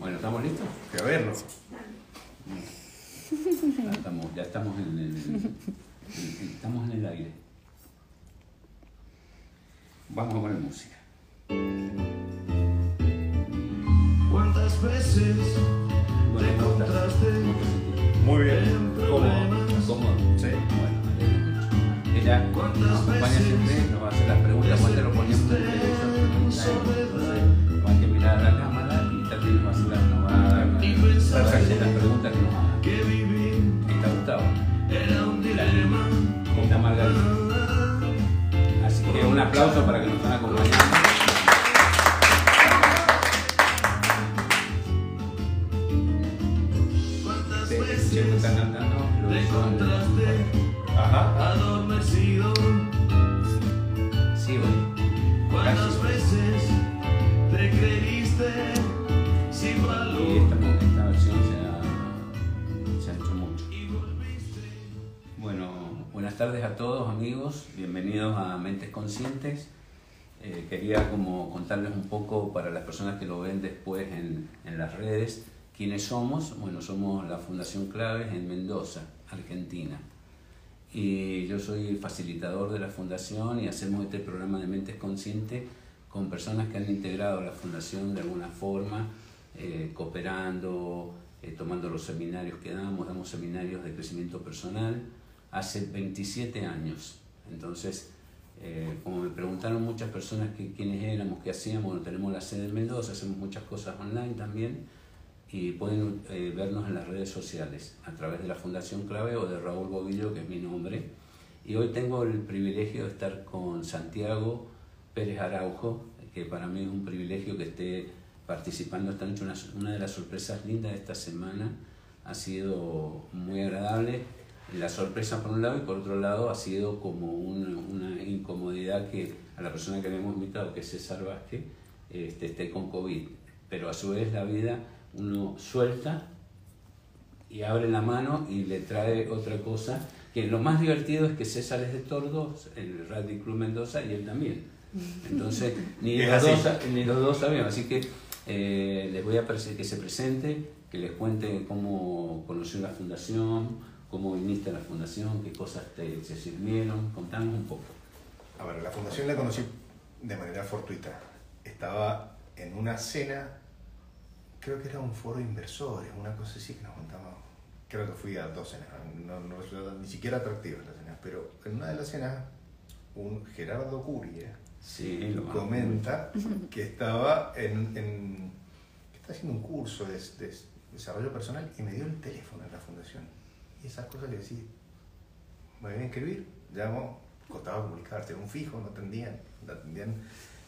Bueno, ¿estamos listos? Que a verlo. Ya estamos, ya estamos en el, en- estamos en el aire. Vamos a poner música. ¿Cuántas veces Bueno, te ¿cómo encontraste Muy bien. en ¿Cómo? mucho. Ella nos acompaña siempre, nos va a hacer las preguntas cuando lo ponemos en el las preguntas que nos hagan. ¿Está Gustavo? Está Margarita. Así que un aplauso para que nos están acompañando. Tardes a todos amigos, bienvenidos a Mentes Conscientes. Eh, quería como contarles un poco para las personas que lo ven después en, en las redes, quiénes somos. Bueno, somos la Fundación Claves en Mendoza, Argentina. Y yo soy facilitador de la fundación y hacemos este programa de Mentes Conscientes con personas que han integrado la fundación de alguna forma, eh, cooperando, eh, tomando los seminarios que damos, damos seminarios de crecimiento personal hace 27 años. Entonces, eh, como me preguntaron muchas personas que, quiénes éramos, qué hacíamos, bueno, tenemos la sede en Mendoza, hacemos muchas cosas online también y pueden eh, vernos en las redes sociales a través de la Fundación Clave o de Raúl Bobillo, que es mi nombre. Y hoy tengo el privilegio de estar con Santiago Pérez Araujo, que para mí es un privilegio que esté participando esta noche. Una, una de las sorpresas lindas de esta semana ha sido muy agradable. La sorpresa por un lado y por otro lado ha sido como una, una incomodidad que a la persona que le hemos invitado, que es César Vázquez, este, esté con COVID. Pero a su vez la vida uno suelta y abre la mano y le trae otra cosa. Que lo más divertido es que César es de Tordos, el Rally Club Mendoza, y él también. Entonces, ni los, dos, ni los dos sabíamos. Así que eh, les voy a pedir que se presente, que les cuente cómo conoció la fundación, cómo viniste a la fundación, qué cosas te, te sirvieron. Contanos un poco. A ver, la fundación la conocí de manera fortuita. Estaba en una cena, creo que era un foro de inversores, una cosa así que nos contamos. Creo que fui a dos cenas, no, no resultaron ni siquiera atractivas las cenas, pero en una de las cenas, un Gerardo Curia Sí, lo comenta que estaba en, en- que está haciendo un curso de, de desarrollo personal y me dio el teléfono de la fundación. Y esas cosas le decía, me voy a inscribir, llamo, costaba comunicarse, era un fijo, no atendían, no atendían,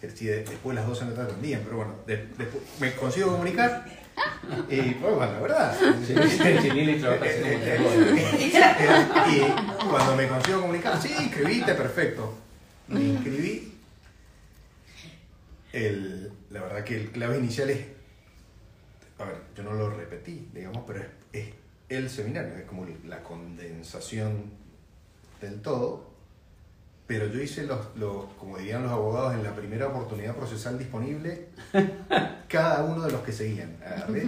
después de las 12 no te atendían, pero bueno, de- después me consigo comunicar y pues bueno, la verdad. Sí, sí, te y cuando me consigo comunicar, sí, inscribiste, perfecto. Me inscribí. El, la verdad que el clave inicial es, a ver, yo no lo repetí, digamos, pero es, es el seminario, es como la condensación del todo. Pero yo hice los, los, como dirían los abogados, en la primera oportunidad procesal disponible, cada uno de los que seguían. Agarré,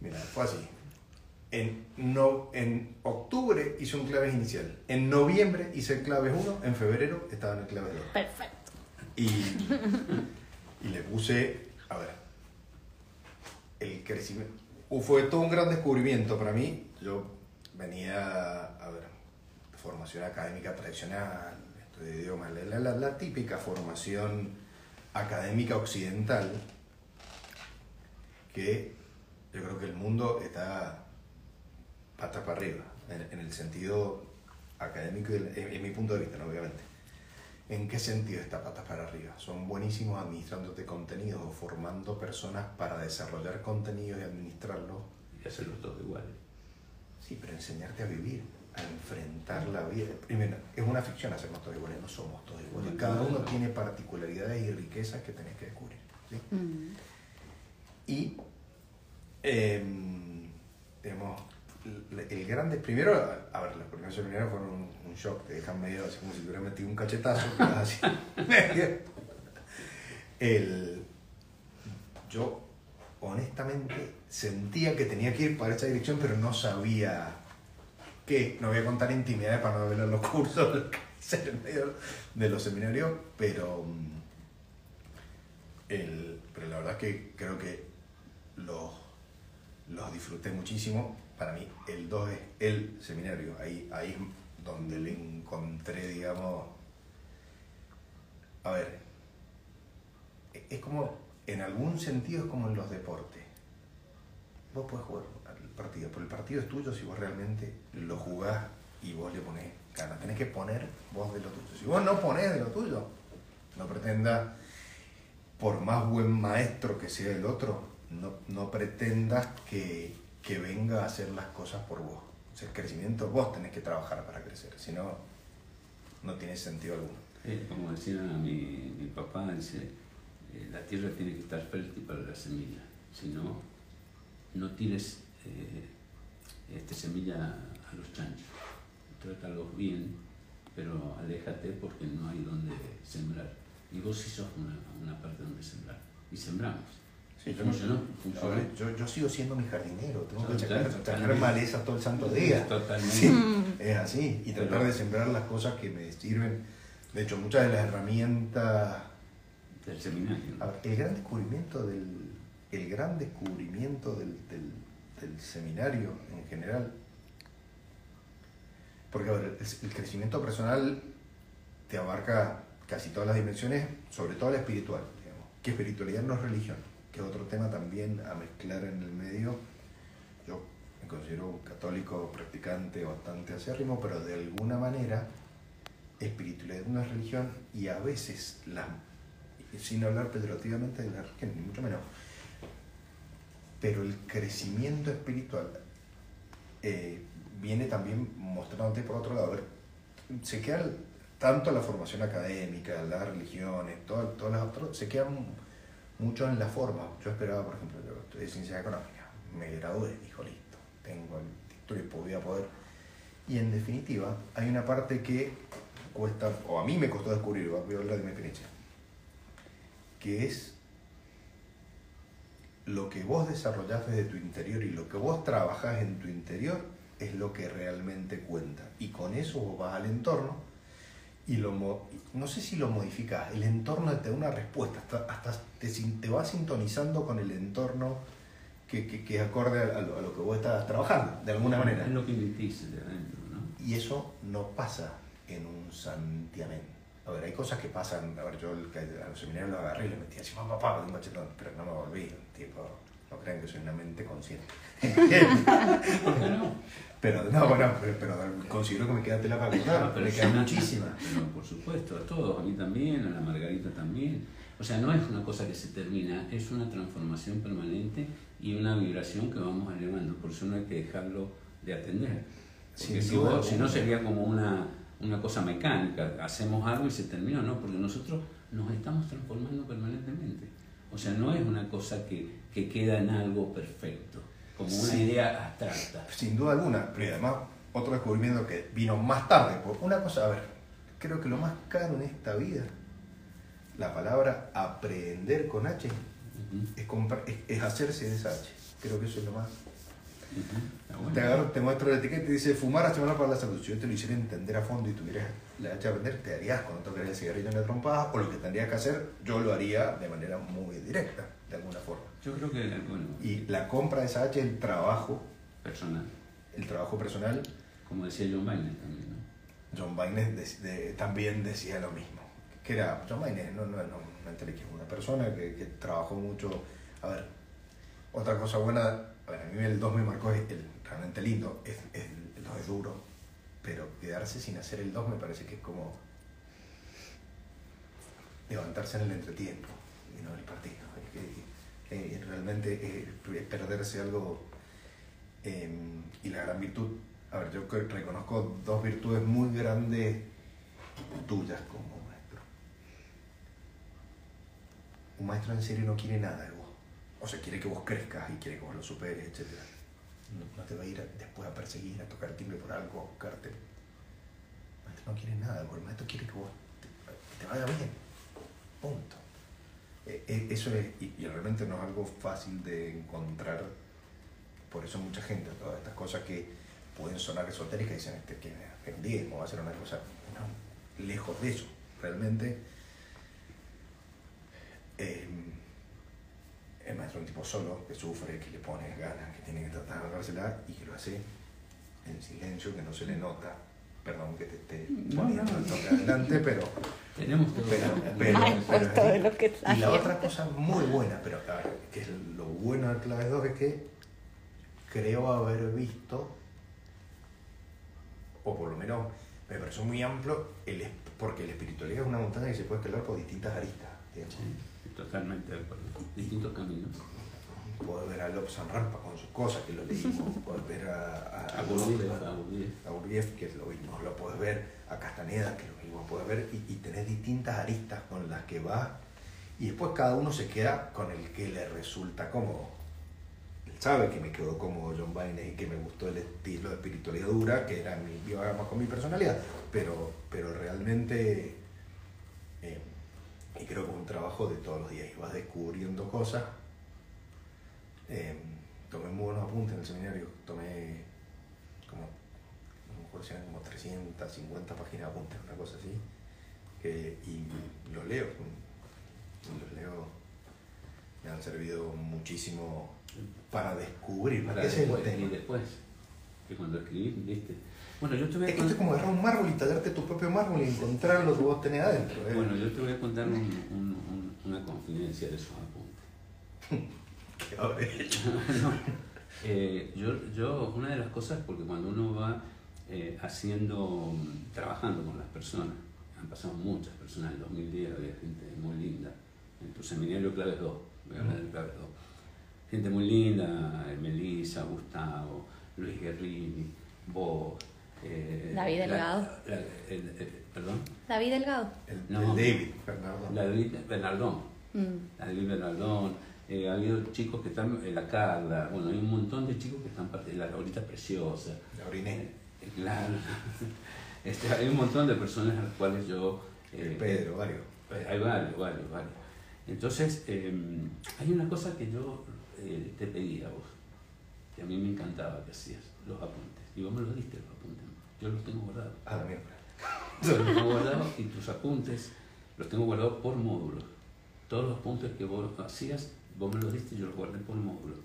mira, fue así. En, no, en octubre hice un claves inicial. En noviembre hice el claves 1. En febrero estaba en el claves 2. Perfecto. Y, y le puse, a ver, el crecimiento. Fue todo un gran descubrimiento para mí. Yo venía, a ver, formación académica tradicional, estudio de idiomas, la, la- la- típica formación académica occidental que yo creo que el mundo está patas para arriba, en, el sentido académico, en, en mi punto de vista, ¿no? obviamente. ¿En qué sentido está patas para arriba? Son buenísimos administrándote contenidos o formando personas para desarrollar contenidos y administrarlos. Y hacerlos todos iguales. Sí, pero enseñarte a vivir, a enfrentar la vida. Primero, es una ficción hacernos todos iguales, no somos todos iguales. Cada uno tiene particularidades y riquezas que tenés que descubrir. ¿sí? Mm. Y, em, digamos, el, grande, primero, a ver, los primeros seminarios fueron un, shock, te dejan medio así como si te hubieran metido un cachetazo. El, yo honestamente sentía que tenía que ir para esa dirección, pero no sabía qué. No voy a contar intimidades para no ver los cursos en medio de los seminarios, pero, mm, el, pero la verdad es que creo que los, los disfruté muchísimo. Para mí, el 2 es el seminario. Ahí, ahí es donde le encontré, digamos. A ver, es como, en algún sentido, es como en los deportes. Vos podés jugar al partido, pero el partido es tuyo si vos realmente lo jugás y vos le ponés ganas. Tenés que poner vos de lo tuyo. Si vos no ponés de lo tuyo, no pretendas, por más buen maestro que sea el otro, no, no pretendas que, que venga a hacer las cosas por vos. O sea, el crecimiento vos tenés que trabajar para crecer, si no, no tiene sentido alguno. Como decía mi, mi papá, dice, eh, la tierra tiene que estar fértil para la semilla. Si no, no tires eh, este semilla a los chanchos. Trátalos bien, pero aléjate porque no hay donde sembrar. Y vos sí sos una, una parte donde sembrar. Y sembramos. Sí, yo, funcionó, no- funcionó. ahora, yo, yo sigo siendo mi jardinero, tengo que totalmente. malezas todo el santo día. Totalmente. Sí, es así. Y tratar Pero- de sembrar las cosas que me sirven. De hecho, muchas de las herramientas. Del seminario. a ver, el gran descubrimiento del. El gran descubrimiento del, del, del seminario en general. Porque a ver, el, el crecimiento personal te abarca casi todas las dimensiones, sobre todo la espiritual. Digamos. Que espiritualidad no es religión, que es otro tema también a mezclar en el medio. Yo me considero católico practicante bastante acérrimo, pero de alguna manera espiritualidad no es religión y a veces, la, sin hablar peyorativamente de la religión, ni mucho menos, pero el crecimiento espiritual eh, viene también mostrándote por otro lado. Se queda tanto la formación académica, las religiones, todas las otras, se quedan mucho en la forma. Yo esperaba, por ejemplo, yo estudié ciencias económicas, me gradué, dijo listo, tengo el título y podía poder. Y en definitiva, hay una parte que cuesta, o a mí me costó descubrir, voy a hablar de mi experiencia, que es lo que vos desarrollás desde tu interior y lo que vos trabajás en tu interior es lo que realmente cuenta. Y con eso vos vas al entorno y lo no sé si lo modificás, el entorno te da una respuesta, hasta, hasta te, te vas sintonizando con el entorno que, que, que es acorde a lo, a lo que vos estás trabajando, de alguna manera. Es lo que emitís de adentro, ¿no? Y eso no pasa en un santiamén. A ver, hay cosas que pasan. A ver, yo el, a los seminarios lo agarré y le metí así, papá, papá, un machetón, pero no me volví. Tipo, no crean que soy una mente consciente. ¿Por qué no? Pero, no, bueno, pero, pero considero que me queda tela para Ah, pero me es queda muchísima. Pero por supuesto, a todos, a mí también, a la Margarita también. O sea, no es una cosa que se termina, es una transformación permanente y una vibración que vamos elevando. Por eso no hay que dejarlo de atender. Porque si, duda vos- si no sería como una, una cosa mecánica, hacemos algo y se termina, no, porque nosotros nos estamos transformando permanentemente. O sea, no es una cosa que, que queda en algo perfecto, como una Sí. idea abstracta. Sin duda alguna, pero además otro descubrimiento que vino más tarde. Por una cosa, a ver, creo que lo más caro en esta vida, la palabra aprender con H, es, compra- es, es hacerse de esa H. Creo que eso es lo más bueno. Te agarro, te muestro la etiqueta y dice fumar hace mal para la salud. Si yo te lo hiciera entender a fondo y tuvieras la hacha a aprender, te harías cuando tocarías el cigarrillo en la trompada o lo que tendrías que hacer, yo lo haría de manera muy directa, de alguna forma. Yo creo que, bueno, Y la compra de es el trabajo, personal. el trabajo personal. Como decía John Biden también, ¿no? John Baines de- de- también decía lo mismo. Que era, John Baines no, no, no, no enteré que es una persona que, que trabajó mucho. A ver, otra cosa buena, a ver, a mí el 2 me marcó, es el, realmente lindo, es, es- el 2 es duro, pero quedarse sin hacer el 2 me parece que es como levantarse en el entretiempo y no en el partido. Eh, realmente eh, perderse algo eh, y la gran virtud. A ver, yo reconozco dos virtudes muy grandes tuyas como maestro. Un maestro en serio no quiere nada de vos. O sea, quiere que vos crezcas y quiere que vos lo superes, etc. No, te va a ir después a perseguir, a tocar timbre por algo, a buscarte. El maestro no quiere nada. El maestro quiere que vos te vaya bien. Punto. Eh, eh, eso es, y, realmente no es algo fácil de encontrar, por eso mucha gente, todas estas cosas que pueden sonar esotéricas, dicen este, que es va a hacer una cosa, no, lejos de eso, realmente eh, el maestro es un tipo solo, que sufre, que le pone ganas, que tiene que tratar de agarrársela y que lo hace en silencio, que no se le nota. Perdón que te esté No, poniendo no. el toque adelante, pero Tenemos todo. pero, pero, Ay, lo que y la otra cosa muy buena, pero que es lo bueno de Claves 2 es que creo haber visto, o por lo menos me pareció muy amplio, el, es- porque la espiritualidad es una montaña que se puede escalar por distintas aristas. digamos. Sí, totalmente de acuerdo. Distintos caminos. Puedes ver a Lobsang Rampa con sus cosas, que lo leímos, puedes ver a, a, A a Gurdjieff, que lo mismo, lo puedes ver. A Castaneda, que lo mismo, puedes ver, y, y tenés distintas aristas con las que vas, y después cada uno se queda con el que le resulta cómodo. Él sabe que me quedó cómodo John Baines y que me gustó el estilo de espiritualidad dura, que era mi, iba más con mi personalidad, pero, pero realmente, eh, y creo que es un trabajo de todos los días, y vas descubriendo cosas. Eh, tomé muy buenos apuntes en el seminario, tomé como, a lo mejor sean como 350 páginas de apuntes, una cosa así, que, y los leo, los leo, me han servido muchísimo para descubrir, Para ese es el después, y tema. después, que cuando escribí, viste. Bueno, yo te voy a Es que esto es como agarrar un mármol y tallarte tu propio mármol y encontrar lo que vos tenés adentro. ¿eh? Bueno, yo te voy a contar un- un- un- una confidencia de esos apuntes. ¿Qué habré hecho? No, eh, yo, yo, una de las cosas, porque cuando uno va eh, haciendo, trabajando con las personas, han pasado muchas personas, en 2010 había gente muy linda, en tu seminario Claves 2, voy a hablar del Claves 2, gente muy linda, eh, Melissa, Gustavo, Luis Guerrini, vos, eh, David la- Delgado. la- el- el- perdón, David Delgado. El, No. el David, Bernardo. David Bernardón, Mm. David Bernardón, eh, ha habido chicos que están, eh, la Carla, bueno, hay un montón de chicos que están, parte- la Laurita Preciosa, La oriné. eh, claro, este, hay un montón de personas a las cuales yo... Eh, Pedro, varios. eh, Hay varios, varios, varios. Entonces, eh, hay una cosa que yo eh, te pedí a vos, que a mí me encantaba que hacías, los apuntes. Y vos me los diste los apuntes, yo los tengo guardados. Ah, la mierda. Los tengo guardados y tus apuntes los tengo guardados por módulos. Todos los apuntes que vos hacías, vos me los diste y yo los guardé por módulos.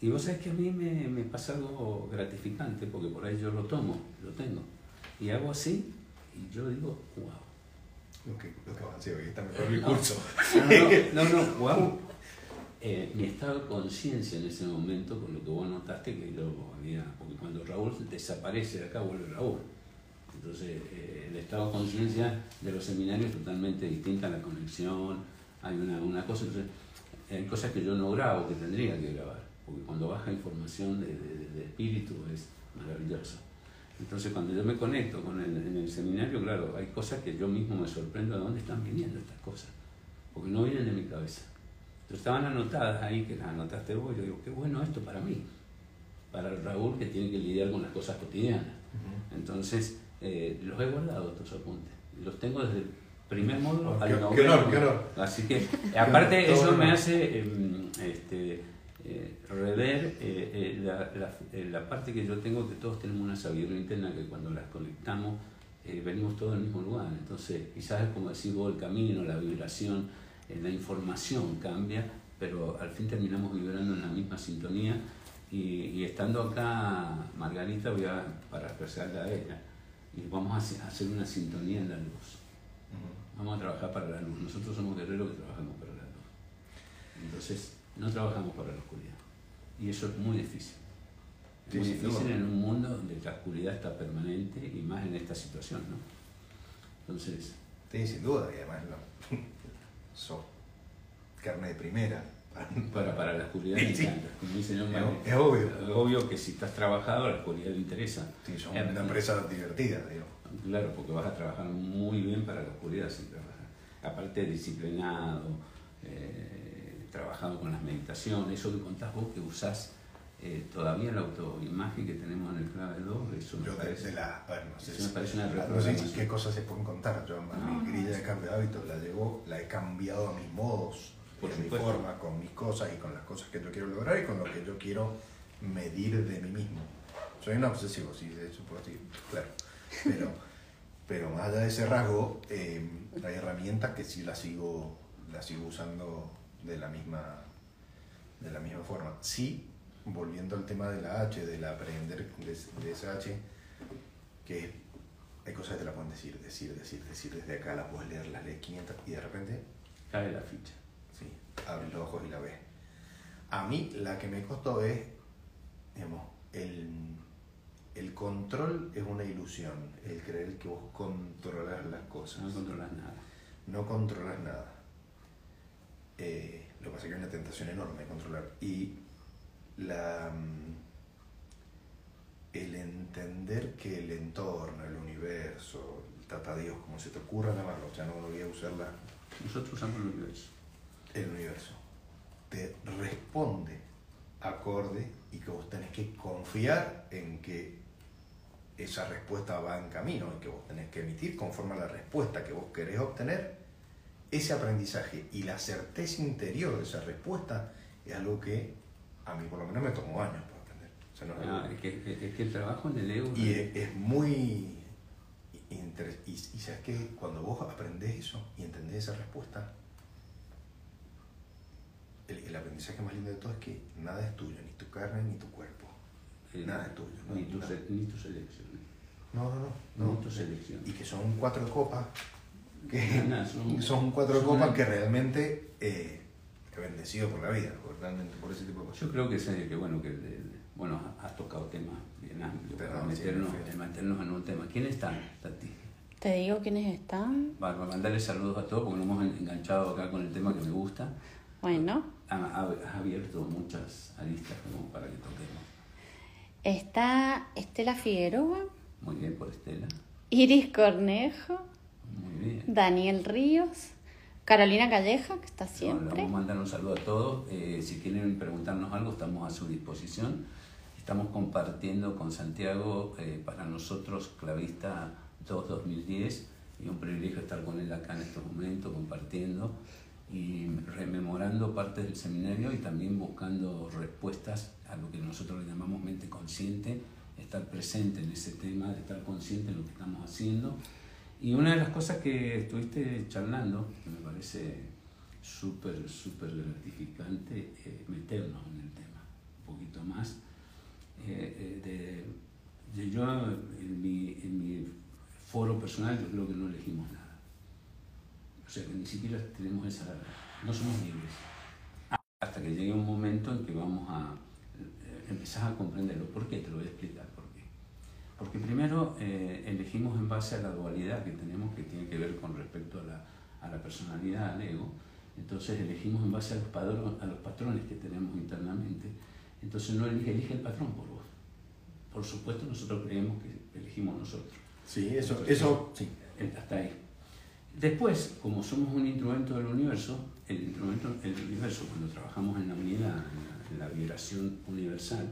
Y vos sabés que a mí me, me pasa algo gratificante, porque por ahí yo lo tomo, lo tengo. Y hago así, y yo digo, wow. Lo que, lo que avancé hoy está mejor mi No. curso. No, no, no, wow. Eh, mi estado de conciencia en ese momento, con lo que vos notaste, que yo había, porque cuando Raúl desaparece de acá, vuelve Raúl. Entonces, eh, el estado de conciencia de los seminarios es totalmente distinta la conexión, hay una, una cosa, entonces, hay cosas que yo no grabo, que tendría que grabar, porque cuando baja información de, de- de espíritu es maravilloso. Entonces, cuando yo me conecto con el, en el seminario, claro, hay cosas que yo mismo me sorprendo de dónde están viniendo estas cosas, porque no vienen de mi cabeza. Entonces, estaban anotadas ahí, que las anotaste vos, yo digo, qué bueno esto para mí, para el Raúl que tiene que lidiar con las cosas cotidianas. Entonces, eh, los he guardado estos apuntes. Los tengo desde primer módulo Oh, al qué- noveno. qué honor, qué honor. Así que, aparte, eso me hace em, este, eh, rever eh, eh, la, la- la parte que yo tengo, que todos tenemos una sabiduría interna que cuando las conectamos venimos todos del mismo lugar. Entonces, quizás es como decir vos, el camino, la vibración, la información cambia, pero al fin terminamos vibrando en la misma sintonía. Y, y estando acá, Margarita, voy a parafrasearla a ella, y vamos a hacer una sintonía en la luz. Vamos a trabajar para la luz. Nosotros somos guerreros que trabajamos para la luz. Entonces, no trabajamos para la oscuridad. Y eso es muy difícil. Es Sí, muy difícil en un mundo donde la oscuridad está permanente y más en esta situación, ¿no? Entonces, Sí, sin duda, y además no. sos carne de primera. para, para la oscuridad Sí. Como dice John Es- es obvio. Es obvio que si estás trabajado, a la oscuridad le interesa. Sí, son Eh, una empresa divertida, digo. Claro, porque vas a trabajar muy bien para la oscuridad si trabajas. Aparte disciplinado, eh, trabajado con las meditaciones, eso que contás vos que usás eh, todavía la autoimagen que tenemos en el clave 2, eso me Yo parece- de la. Eso me parece una reprogramación. qué cosas se pueden contar. Yo No, mi grilla de cambio de hábitos la llevo, la he cambiado a mis modos. Por mi forma, con mis cosas y con las cosas que yo quiero lograr y con lo que yo quiero medir de mí mismo. Soy un obsesivo, sí, de hecho, por así, claro. Pero, pero más allá de ese rasgo, eh, hay herramientas que sí las sigo, las sigo usando de la misma, de la misma forma. Sí, volviendo al tema de la H, del aprender de, de esa H, que hay cosas que te la pueden decir, decir, decir, decir, desde acá la puedes leer, las lees 500 y de repente Cae la ficha. Sí, abres los ojos y la ves. A mí la que me costó es, digamos, el, el control es una ilusión, el creer que vos controlas las cosas. No controlas nada. No controlas nada. Eh, lo que pasa es que hay una tentación enorme de controlar. Y la, mm, el entender que el entorno, el universo, el tata Dios, como se te ocurra llamarlo, ya no voy a usar la, Nosotros usamos el universo. el universo te responde acorde y que vos tenés que confiar en que esa respuesta va en camino y que vos tenés que emitir conforme a la respuesta que vos querés obtener, ese aprendizaje y la certeza interior de esa respuesta es algo que a mí por lo menos me tomó años para aprender. O sea, no es Ah, que, es- es que el trabajo en el ego. y es, es muy... Y, y sabes que cuando vos aprendés eso y entendés esa respuesta, el, el aprendizaje más lindo de todo es que nada es tuyo, ni tu carne ni tu cuerpo. Eh, nada es tuyo, ¿no? Ni tu, se- ni tu selección. No, no, no. Ni no. tu selección. Y que son cuatro copas, que Nada, son- son cuatro son copas una- que realmente eh, he bendecido por la vida, por, realmente por ese tipo de cosas. Yo creo que, ese- que bueno, que bueno, has tocado temas bien amplios Pero para no, sí, meternos, perfecto. meternos en un tema. ¿Quién está, Tati? Te digo quiénes están. Para mandarle saludos a todos porque nos hemos enganchado acá con el tema que me gusta. Bueno, Ha- ha- Has abierto muchas aristas como para que toquemos. Está Estela Figueroa, Muy bien por Estela. Iris Cornejo, Muy bien. Daniel Ríos, Carolina Calleja, que está siempre. vamos a mandar un saludo a todos. Eh, si quieren preguntarnos algo, estamos a su disposición. Estamos compartiendo con Santiago, eh, para nosotros, Clavista 2-2010, y un privilegio estar con él acá en estos momentos, compartiendo y rememorando partes del seminario y también buscando respuestas a lo que nosotros le llamamos mente consciente, estar presente en ese tema, de estar consciente de lo que estamos haciendo. Y una de las cosas que estuviste charlando, que me parece súper, súper gratificante, es meternos en el tema un poquito más. Eh, eh, de yo, en mi, en mi foro personal, yo creo que no elegimos nada. O sea que ni siquiera tenemos esa. No somos libres. Hasta que llegue un momento en que vamos a. eh, empezás a comprenderlo. ¿Por qué? Te lo voy a explicar por qué. Porque primero eh, elegimos en base a la dualidad que tenemos, que tiene que ver con respecto a la, a la personalidad, al ego. Entonces elegimos en base a los, padro- a los patrones que tenemos internamente. Entonces no elige, elige el patrón por vos. Por supuesto, nosotros creemos que elegimos nosotros. Sí, eso, eso, sí. Hasta ahí. Después, como somos un instrumento del universo, el instrumento el universo, cuando trabajamos en la unidad, en la, en la vibración universal,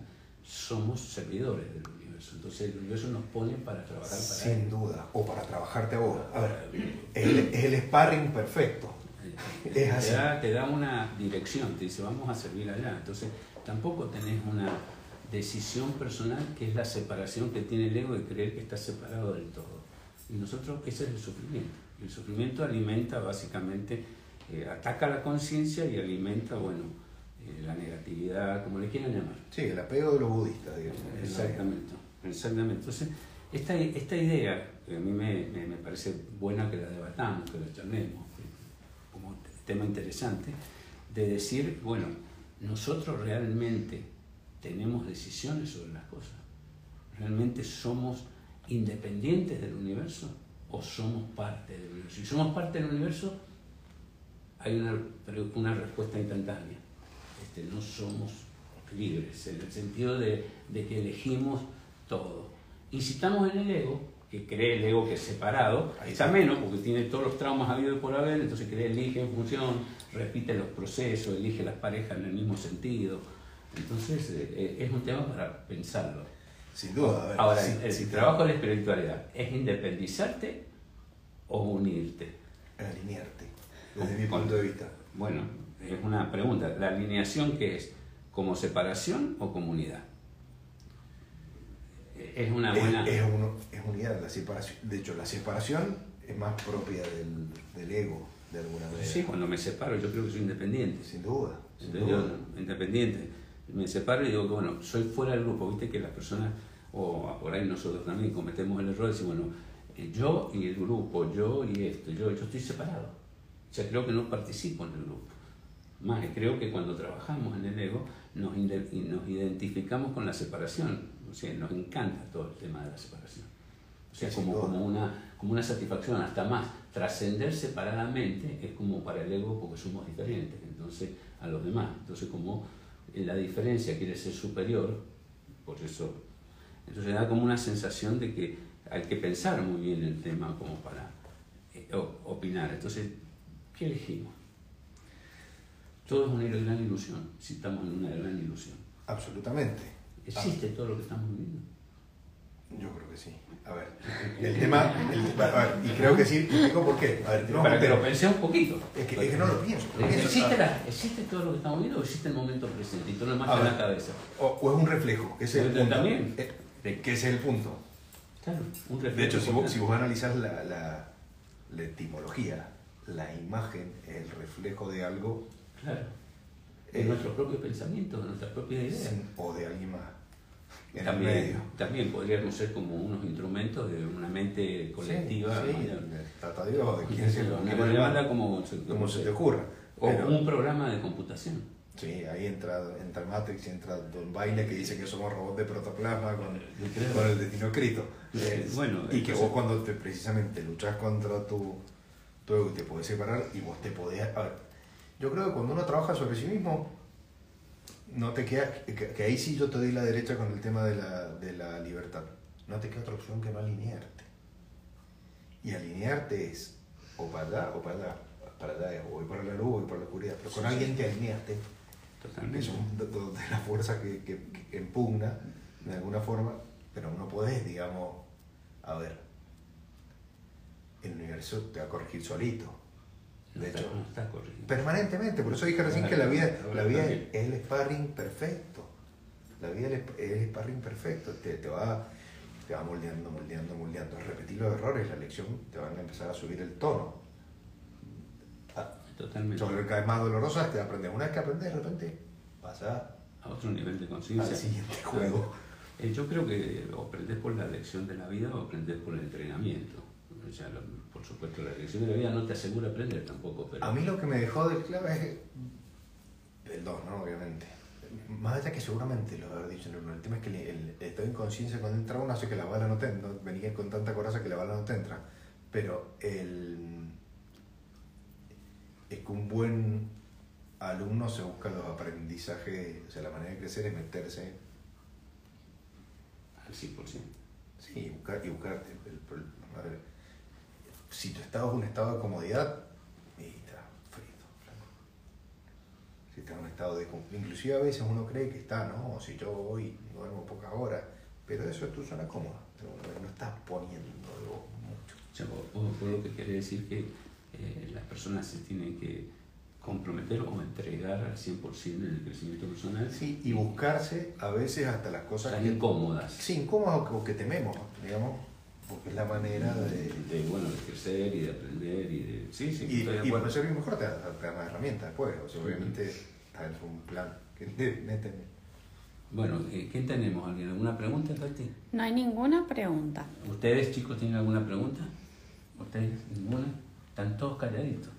somos servidores del universo. Entonces el universo nos pone para trabajar para Sin él. duda. O para trabajarte a vos. A ver, es el, es el sparring perfecto. Es así. Te da, te da una dirección, te dice vamos a servir allá. Entonces tampoco tenés una decisión personal que es la separación que tiene el ego de creer que está separado del todo. Y nosotros, ese es el sufrimiento. El sufrimiento alimenta básicamente, eh, ataca la conciencia y alimenta, bueno, eh, la negatividad, como le quieran llamar. Sí, el apego de los budistas, digamos. Exactamente, exactamente. Entonces, esta, esta idea, que a mí me, me- me parece buena que la debatamos, que la charlemos, como tema interesante, de decir, bueno, nosotros realmente tenemos decisiones sobre las cosas, realmente somos independientes del universo o somos parte del universo. Si somos parte del universo, hay una, una respuesta instantánea. Este, no somos libres, en el sentido de, de que elegimos todo. Incitamos en el ego, que cree el ego que es separado, Ahí está menos porque tiene todos los traumas habidos y por haber, entonces cree, elige en función, repite los procesos, elige las parejas en el mismo sentido. Entonces eh, eh, es un tema para pensarlo. Sin duda. A ver, Ahora, sí, el, sí, trabajo de la espiritualidad es independizarte o unirte. Alinearte, desde mi punto de vista. Bueno, es una pregunta. ¿La alineación qué es? ¿Como separación o comunidad? Es una Es- buena... Es, uno- es unidad, la separación. De hecho, la separación es más propia del, del ego, de alguna manera. Sí, cuando me separo yo creo que soy independiente. Sin duda. Sin Entonces, duda. yo, independiente. Me separo y digo que bueno, soy fuera del grupo, viste que las personas, o por ahí nosotros también cometemos el error de decir, bueno, eh, yo y el grupo, yo y esto, yo, yo estoy separado. O sea, creo que no participo en el grupo. Más, creo que cuando trabajamos en el ego nos, nos identificamos con la separación. O sea, nos encanta todo el tema de la separación. O sea, como, como, una, como una satisfacción, hasta más. Trascender separadamente es como para el ego porque somos diferentes entonces, a los demás. Entonces, como la diferencia quiere ser superior, por eso. Entonces, da como una sensación de que hay que pensar muy bien el tema como para eh, opinar. Entonces, ¿qué elegimos? Todo es una gran ilusión, si estamos en una gran ilusión. Absolutamente. ¿Existe todo lo que estamos viviendo? Yo creo que sí. A ver, el tema, el- a ver, y creo que sí, explico por qué. A ver, no, Para que pero- lo pensé un poquito. Es que, es que no lo pienso. ¿Existe, la- ¿Existe todo lo que estamos viendo o existe el momento presente? Y tú lo más A en ver. la cabeza. O, o es un reflejo, es el también. Eh, que es el punto. Claro, un reflejo De hecho, si vos, si vos analizás la, la, la etimología, la imagen es el reflejo de algo Claro. De Eh, nuestros propios pensamientos, de nuestras propias ideas. sin- o de alguien más. En el También, medio. también podríamos ser como unos instrumentos de una mente colectiva. Sí, sí, ¿no? de de Sí, quién se lo manda como, como se te ocurra. O Pero- un programa de computación. Sí, ahí entra, entra Matrix y entra Don Baile que dice que somos robots de protoplasma con, con el destino escrito. Bueno, y que vos cuando te, precisamente luchas contra tu, tu ego y te podés separar y vos te podés... A ver, yo creo que cuando uno trabaja sobre sí mismo, no te queda... Que, que ahí sí yo te doy la derecha con el tema de la, de la libertad. No te queda otra opción que no alinearte. Y alinearte es o para allá o para allá. Para allá es o voy para la luz o voy para la oscuridad. Pero con Sí, sí. alguien te alineaste Totalmente. son de, de- de la fuerza que, que, que impugna de alguna forma, pero no podés, digamos, a ver, el universo te va a corregir solito. No De está- hecho, no está corrigido. permanentemente, por eso dije recién que la vida, la vida es el sparring perfecto. La vida es el sparring perfecto, te, te va te va moldeando, moldeando, moldeando. Repetir los errores, la lección, te van a empezar a subir el tono. Totalmente. sobre cada vez más dolorosas te aprendes. Una vez que aprendes, de repente pasa A otro nivel de al conciencia. siguiente juego. Eh, Yo creo que o aprendes por la lección de la vida o aprendes por el entrenamiento. O sea, lo- por supuesto, la lección de la vida no te asegura aprender tampoco, pero A mí lo que me dejó de clave es el 2, ¿no? Obviamente. Más allá que seguramente lo haber dicho en el uno. El tema es que el, el estado de inconsciencia cuando entra uno hace que la bala no te no venía con tanta coraza que la bala no te entra. Pero el, es que un buen alumno se busca los aprendizajes, o sea, la manera de crecer es meterse al 100%. Sí, y buscar, y buscar el- el- el- a ver, si tu estado es un estado de comodidad, y está frito, flaco. Si estás en un estado de... Inclusive a veces uno cree que está, ¿no? Si yo hoy duermo pocas horas, pero eso es tu zona cómoda, no, no estás poniendo de vos mucho. O sea, vos- vos- vos lo que quiere decir que eh, las personas se tienen que comprometer o entregar al 100% en el crecimiento personal. Sí, y buscarse a veces hasta las cosas Están que... incómodas. Sí, incómodas o que, o que tememos, digamos, porque es la manera de... De, bueno, de crecer y de aprender y de... Sí, sí, Y, de y acuerdo. para ser mejor te da, te da más herramientas después. O sea, obviamente es un plan que te meten. Bueno, eh, ¿qué tenemos? ¿Alguien? ¿Alguna pregunta, Katy? No hay ninguna pregunta. ¿Ustedes, chicos, tienen alguna pregunta? ¿Ustedes? ¿Ninguna? Están todos calladitos.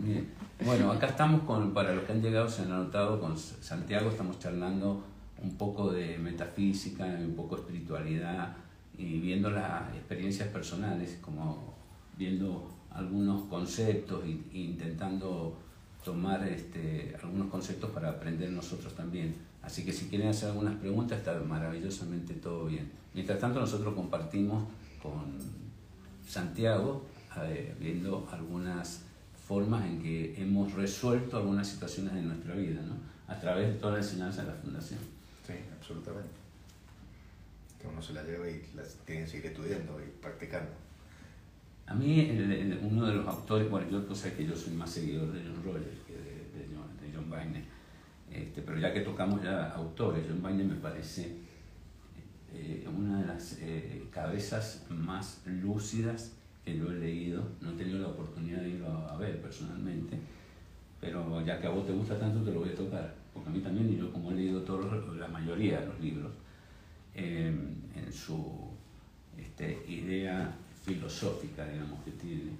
Bien. Bueno, acá estamos con, para los que han llegado, se han anotado con Santiago, estamos charlando un poco de metafísica, un poco de espiritualidad y viendo las experiencias personales, como viendo algunos conceptos e intentando tomar este, algunos conceptos para aprender nosotros también. Así que si quieren hacer algunas preguntas, está maravillosamente todo bien. Mientras tanto, nosotros compartimos con Santiago, eh, viendo algunas formas en que hemos resuelto algunas situaciones de nuestra vida, ¿no? a través de toda la enseñanza de la Fundación. Sí, absolutamente. Que uno se la lleva y las tiene que seguir estudiando y practicando. A mí, el- el- uno de los autores, bueno, yo pues, sé que yo soy más seguidor de John Rogers que de, de John John Vine. Este, pero ya que tocamos ya autores, John Vine me parece eh, una de las eh, cabezas más lúcidas que yo he leído. No he tenido la oportunidad de irlo a, ver personalmente, pero ya que a vos te gusta tanto te lo voy a tocar, porque a mí también, y yo como he leído todos la mayoría de los libros, eh, en su este, idea filosófica, digamos, que tiene.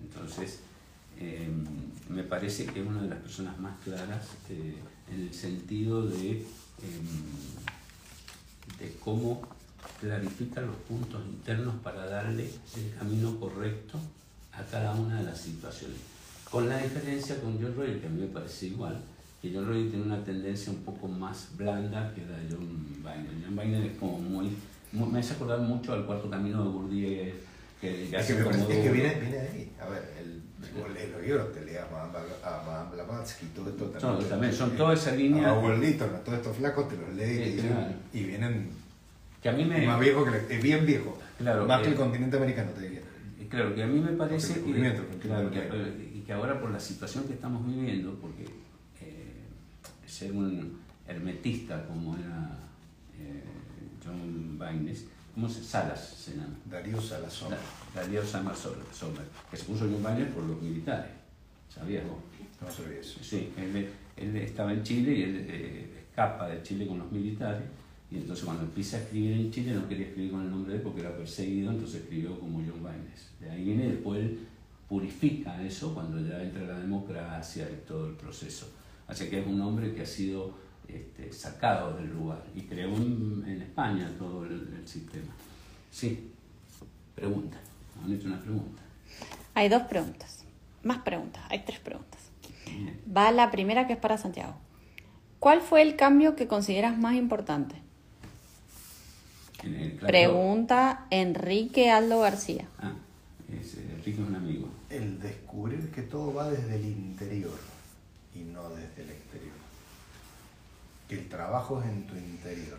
Entonces, eh, me parece que es una de las personas más claras eh, en el sentido de, eh, de cómo clarifica los puntos internos para darle el camino correcto a cada una de las situaciones. Con la diferencia con John Roy, que a mí me parece igual, que John Roy tiene una tendencia un poco más blanda que la de John Viner. John Viner es como muy, muy- me hace acordar mucho al cuarto camino de Bourdieu, que, que Es que, como es que viene, viene ahí. A ver, el, lees los libros, te leas a Madame Blavatsky, todo esto Son, te- también, son eh, toda esa línea A a todos estos flacos te los lees y, claro. y vienen que a mí me... más viejos que la- eh, bien viejos. Claro, más que eh, el continente americano, te diría. Y Claro, que a mí me parece el que, el claro, que- y que ahora por la situación que estamos viviendo, porque eh, ser un hermetista como era eh, John Baines, ¿cómo se Salas se llama? Darío Salazar. Da- Darío Sama Sommer, que se puso John Baines por los militares, ¿sabías vos? No sabía eso. Sí, él, él estaba en Chile y él eh, escapa de Chile con los militares y entonces cuando empieza a escribir en Chile no quería escribir con el nombre de él porque era perseguido, entonces escribió como John Baines. De ahí viene después él purifica eso cuando ya entra la democracia y todo el proceso. Así que es un hombre que ha sido este, sacado del lugar y creó en, en España todo el, el sistema. Sí, pregunta, han hecho una pregunta. Hay dos preguntas. Más preguntas. Hay tres preguntas. Bien. Va la primera que es para Santiago. ¿Cuál fue el cambio que consideras más importante? En el- claro, Pregunta Enrique Aldo García. Ah, es, eh, Enrique es un amigo. El descubrir que todo va desde el interior y no desde el exterior. Que el trabajo es en tu interior.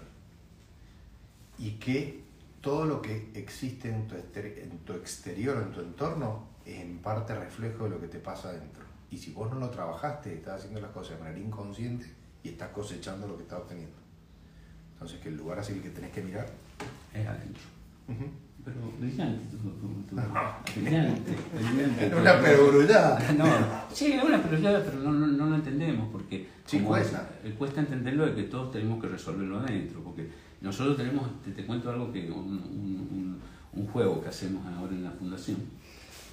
Y que todo lo que existe en tu, exter- en tu exterior, en tu entorno, es en parte reflejo de lo que te pasa adentro. Y si vos no lo trabajaste, estás haciendo las cosas de manera inconsciente y estás cosechando lo que estás obteniendo. Entonces, que el lugar así el que tenés que mirar. Es adentro. Pero brillante, tu- tu- tu- brillante, brillante. Una perogrullada. No, sí, es una perogrullada, pero no, no, no lo entendemos porque Sí, como cuesta. es- eh, cuesta entenderlo de que todos tenemos que resolverlo adentro, porque nosotros tenemos, te, te cuento algo que un, un- un- un juego que hacemos ahora en la fundación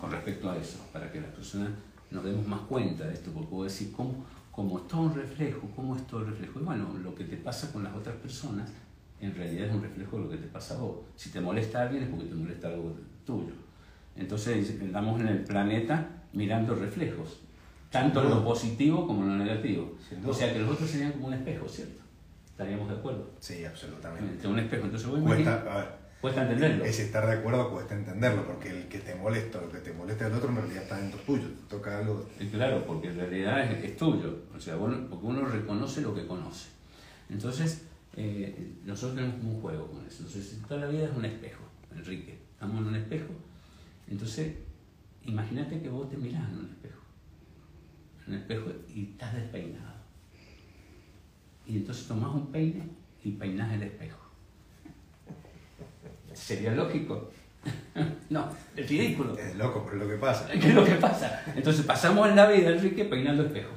con respecto a eso, para que las personas nos demos más cuenta de esto, porque vos decís, ¿cómo, cómo es todo un reflejo? ¿Cómo es todo el reflejo? Y bueno, lo que te pasa con las otras personas en realidad es un reflejo de lo que te pasa a vos. Si te molesta a alguien es porque te molesta algo tuyo. Entonces andamos en el planeta mirando reflejos, tanto en lo positivo como en lo negativo. O sea que los otros serían como un espejo, ¿cierto? Estaríamos de acuerdo. Sí, absolutamente. Entre un espejo, entonces vos Cuesta, a ver, cuesta entenderlo. Es estar de acuerdo, cuesta entenderlo, porque el que te molesta, lo que te molesta del otro, en realidad está dentro tuyo. Te toca algo. Eh, Claro, porque en realidad es, es tuyo, o sea, bueno, porque uno reconoce lo que conoce. Entonces, eh, nosotros tenemos como un juego con eso. Entonces, toda la vida es un espejo, Enrique. Estamos en un espejo. Entonces, imagínate que vos te mirás en un espejo. En un espejo y estás despeinado. Y entonces tomás un peine y peinás el espejo. ¿Sería lógico? no, es ridículo. Es loco, pero es lo que pasa. ¿Qué es lo que pasa? Entonces pasamos en la vida, Enrique, peinando espejo.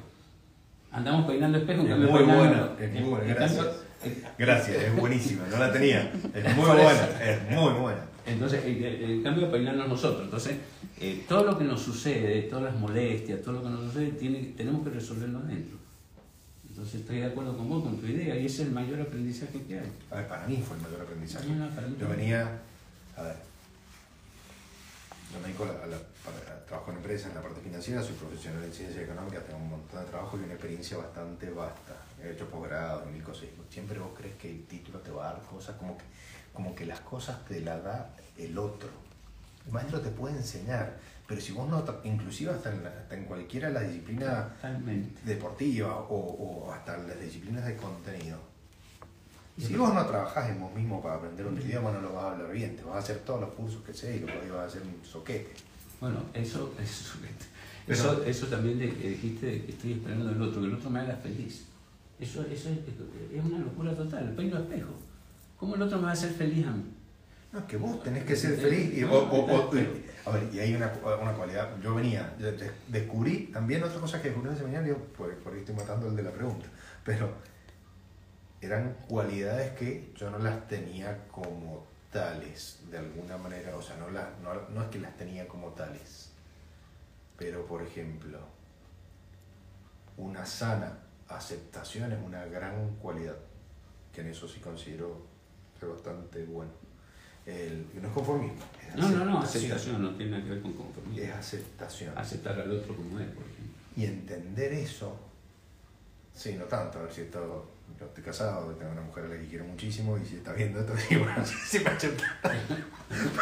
Andamos peinando espejo, en Es cambio muy peinando- buena, es muy buena, en gracias. Gracias, es buenísima, no la tenía. Es muy buena, es muy buena. Entonces, en- en en cambio, peinarnos nosotros. Entonces, eh, todo lo que nos sucede, todas las molestias, todo lo que nos sucede, tiene, tenemos que resolverlo adentro. Entonces, estoy de acuerdo con vos, con tu idea, y ese es el mayor aprendizaje que hay. A ver, para mí fue el mayor aprendizaje. No, no, Yo venía, a ver, yo me dedico a, la- a la- para- trabajo en empresas, en la parte financiera, soy profesional en ciencias económicas, tengo un montón de trabajo y una experiencia bastante vasta. He hecho posgrado mil cosas. Siempre vos crees que el título te va a dar cosas, como que, como que las cosas te las da el otro. El maestro te puede enseñar, pero si vos no, inclusive hasta en, la- hasta en cualquiera de las disciplinas Totalmente. deportiva o, o hasta las disciplinas de contenido. Si vos no trabajás en vos mismo para aprender un idioma, no lo vas a hablar bien. Te vas a hacer todos los cursos que sé y lo vas a hacer un soquete. Bueno, eso, eso, Pero- Eso, eso también de que dijiste que estoy esperando del otro, que el otro me haga feliz. Eso, eso es, es una locura total, el peino espejo. ¿Cómo el otro me va a hacer feliz a mí? No, es que vos tenés que ser feliz. Y, o- o- o- a ver, y hay una, una cualidad. Yo venía, yo descubrí también otra cosa que descubrí en el seminario, por, por ahí estoy matando el de la pregunta, pero eran cualidades que yo no las tenía como tales, de alguna manera. O sea, no, las, no, no es que las tenía como tales, pero por ejemplo, una sana aceptación es una gran cualidad, que en eso sí considero ser bastante bueno. El, no es conformismo, es No, no, no, aceptación no tiene nada que ver con conformismo. Es aceptación. Aceptar al otro como es, por ejemplo. Y entender eso, sí, no tanto, a ver si esto, yo estoy casado, tengo una mujer a la que quiero muchísimo y si está viendo esto, sí, bueno, no sé si me acepta.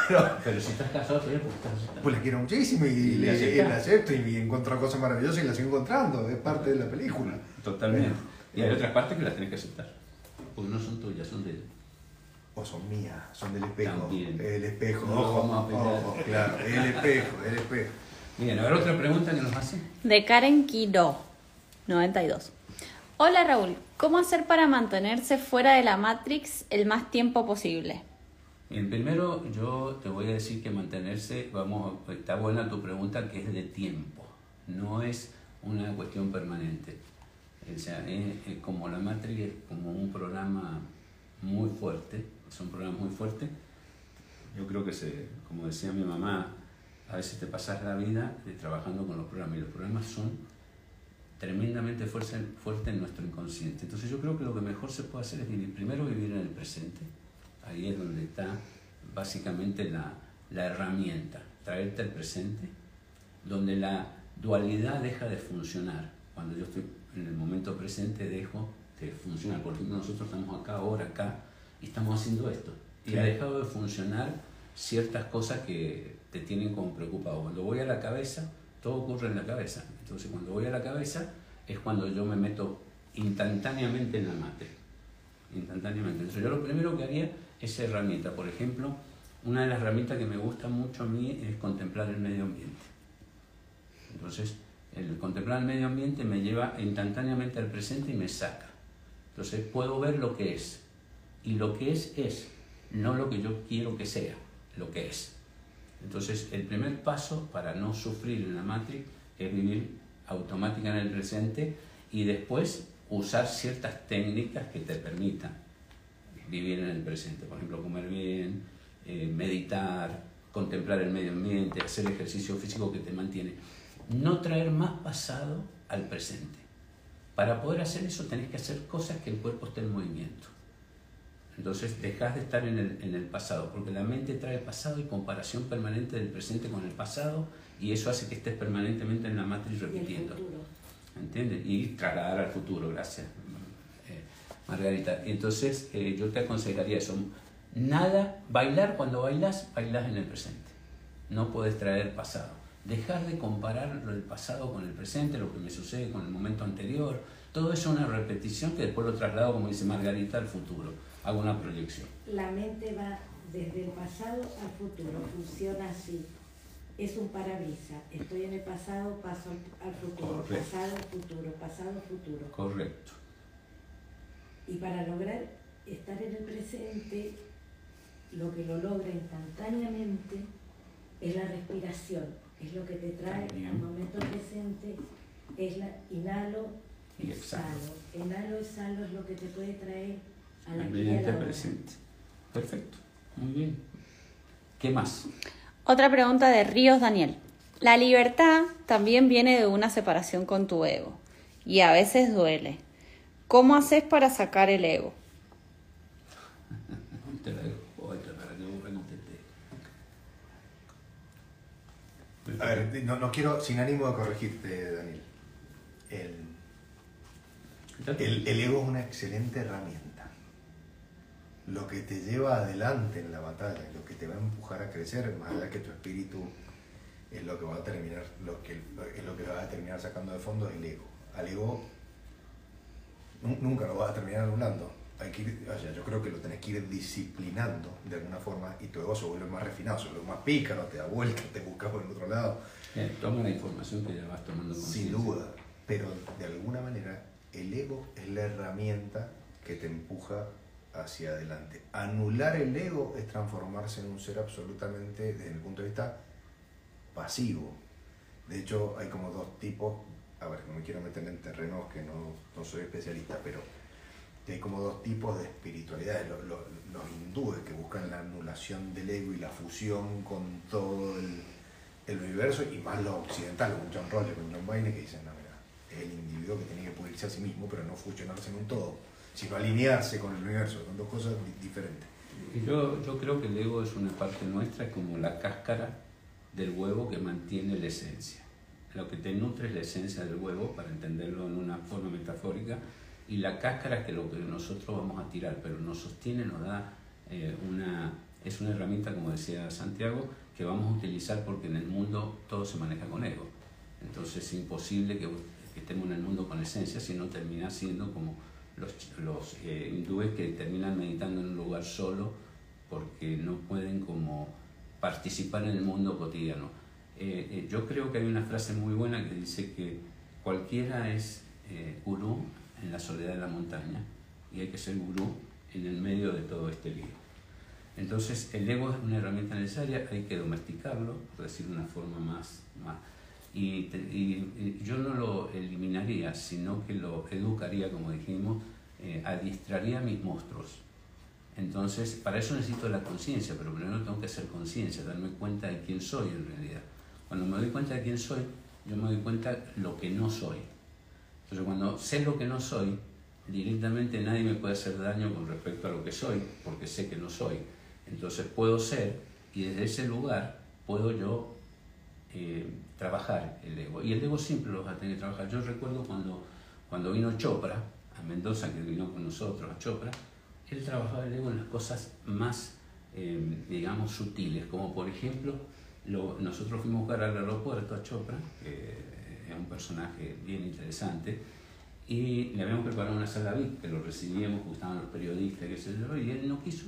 Pero, Pero si estás casado, todavía pues pues la quiero muchísimo y, Y le, acepto y, encuentro cosas maravillosas y las sigo encontrando, es parte de la película. Totalmente. Bueno. Y hay otras partes que las tenés que aceptar. Porque no son tuyas, son de él. O son mías, son del espejo. También. El espejo, No ojo, vamos a pelear. ojo, claro, el espejo, el espejo. Bien, a ver otra pregunta que nos hacen. De Karen Quiro, 92. Hola Raúl, ¿cómo hacer para mantenerse fuera de la Matrix el más tiempo posible? Bien, primero yo te voy a decir que mantenerse, vamos, está buena tu pregunta que es de tiempo, no es una cuestión permanente. O sea, es, como la Matrix es como un programa muy fuerte, es un programa muy fuerte. Yo creo que, se, como decía mi mamá, a veces te pasas la vida eh, trabajando con los programas y los programas son tremendamente fuertes fuerte en nuestro inconsciente. Entonces yo creo que lo que mejor se puede hacer es vivir, primero vivir en el presente, ahí es donde está básicamente la, la herramienta, traerte al presente, donde la dualidad deja de funcionar. Cuando yo estoy en el momento presente dejo de funcionar. Por ejemplo, nosotros estamos acá, ahora acá, y estamos haciendo esto. Y ha dejado de funcionar ciertas cosas que te tienen como preocupado. Cuando voy a la cabeza, todo ocurre en la cabeza. Entonces, cuando voy a la cabeza es cuando yo me meto instantáneamente en la matriz. Instantáneamente. Entonces, yo lo primero que haría es herramienta. Por ejemplo, una de las herramientas que me gusta mucho a mí es contemplar el medio ambiente. Entonces, el contemplar el medio ambiente me lleva instantáneamente al presente y me saca. Entonces, puedo ver lo que es. Y lo que es es, no lo que yo quiero que sea, lo que es. Entonces, el primer paso para no sufrir en la Matrix es vivir automática en el presente y después usar ciertas técnicas que te permitan vivir en el presente. Por ejemplo, comer bien, eh, meditar, contemplar el medio ambiente, hacer ejercicio físico que te mantiene. No traer más pasado al presente. Para poder hacer eso tenés que hacer cosas que el cuerpo esté en movimiento. Entonces dejas de estar en el, en el pasado, porque la mente trae pasado y comparación permanente del presente con el pasado, y eso hace que estés permanentemente en la matriz repitiendo. ¿Entiendes? Y trasladar al futuro, gracias, eh, Margarita. Entonces, eh, yo te aconsejaría eso. Nada, bailar, cuando bailas, bailas en el presente. No puedes traer pasado. Dejar de comparar el pasado con el presente, lo que me sucede con el momento anterior. Todo eso es una repetición que después lo traslado, como dice Margarita, al futuro. Hago una proyección. La mente va desde el pasado al futuro, funciona así. Es un parabrisas. Estoy en el pasado, paso al- futuro, Correcto. pasado, futuro, pasado, futuro. Correcto. Y para lograr estar en el presente, lo que lo logra instantáneamente es la respiración, es lo que te trae También. al momento presente, es la inhalo, Y exhalo. exhalo es lo que te puede traer a la presente. Perfecto. Muy bien. ¿Qué más? Otra pregunta de Ríos Daniel. La libertad también viene de una separación con tu ego y a veces duele. ¿Cómo haces para sacar el ego? A ver, no, no quiero, sin ánimo de corregirte, Daniel. El, el, el ego es una excelente herramienta. Lo que te lleva adelante en la batalla, lo que te va a empujar a crecer, más allá que tu espíritu es lo que va a terminar, lo que, es lo que va a terminar sacando de fondo es el ego. Al ego nu- nunca lo vas a terminar anulando. hay que ir- o sea, yo creo que lo tenés que ir disciplinando de alguna forma y tu ego se vuelve más refinado, se vuelve más pícaro, te da vuelta, te busca por el otro lado. Eh, toma la información que ya vas tomando Sin duda, pero de alguna manera el ego es la herramienta que te empuja hacia adelante. Anular el ego es transformarse en un ser absolutamente, desde mi punto de vista, pasivo. De hecho, hay como dos tipos, a ver, no me quiero meter en terrenos que no, no soy especialista, pero hay como dos tipos de espiritualidades. Los, hindúes que buscan la anulación del ego y la fusión con todo el, universo, y más los occidentales, con John Roger, con John Wayne, que dicen, no, mira, es el individuo que tiene que pulirse a sí mismo, pero no fusionarse en un todo, sino alinearse con el universo, son dos cosas di- diferentes. Yo, yo creo que el ego es una parte nuestra como la cáscara del huevo que mantiene la esencia. Lo que te nutre es la esencia del huevo, para entenderlo en una forma metafórica, y la cáscara es que lo que nosotros vamos a tirar, pero nos sostiene, nos da eh, una... Es una herramienta, como decía Santiago, que vamos a utilizar porque en el mundo todo se maneja con ego. Entonces es imposible que, que estemos en el mundo con esencia, sino termina siendo como los, los eh, hindúes que terminan meditando en un lugar solo porque no pueden como participar en el mundo cotidiano. Eh, eh, yo creo que hay una frase muy buena que dice que cualquiera es eh, gurú en la soledad de la montaña y hay que ser gurú en el medio de todo este lío. Entonces el ego es una herramienta necesaria, hay que domesticarlo, por decirlo de una forma más... más y, y- y yo no lo eliminaría, sino que lo educaría, como dijimos, eh, adiestraría mis monstruos. Entonces, para eso necesito la conciencia, pero primero tengo que hacer conciencia, darme cuenta de quién soy en realidad. Cuando me doy cuenta de quién soy, yo me doy cuenta lo que no soy. Entonces, cuando sé lo que no soy, directamente nadie me puede hacer daño con respecto a lo que soy, porque sé que no soy. Entonces puedo ser y desde ese lugar puedo yo eh, trabajar el ego. Y el ego siempre lo vas a tener que trabajar. Yo recuerdo cuando, cuando vino Chopra, Mendoza, que vino con nosotros a Chopra, él trabajaba el ego en las cosas más, eh, digamos, sutiles, como por ejemplo, lo- nosotros fuimos a buscar al aeropuerto a Chopra, que es un personaje bien interesante, y le habíamos preparado una sala VIP, que lo recibíamos, gustaban los periodistas, qué sé yo, y él no quiso.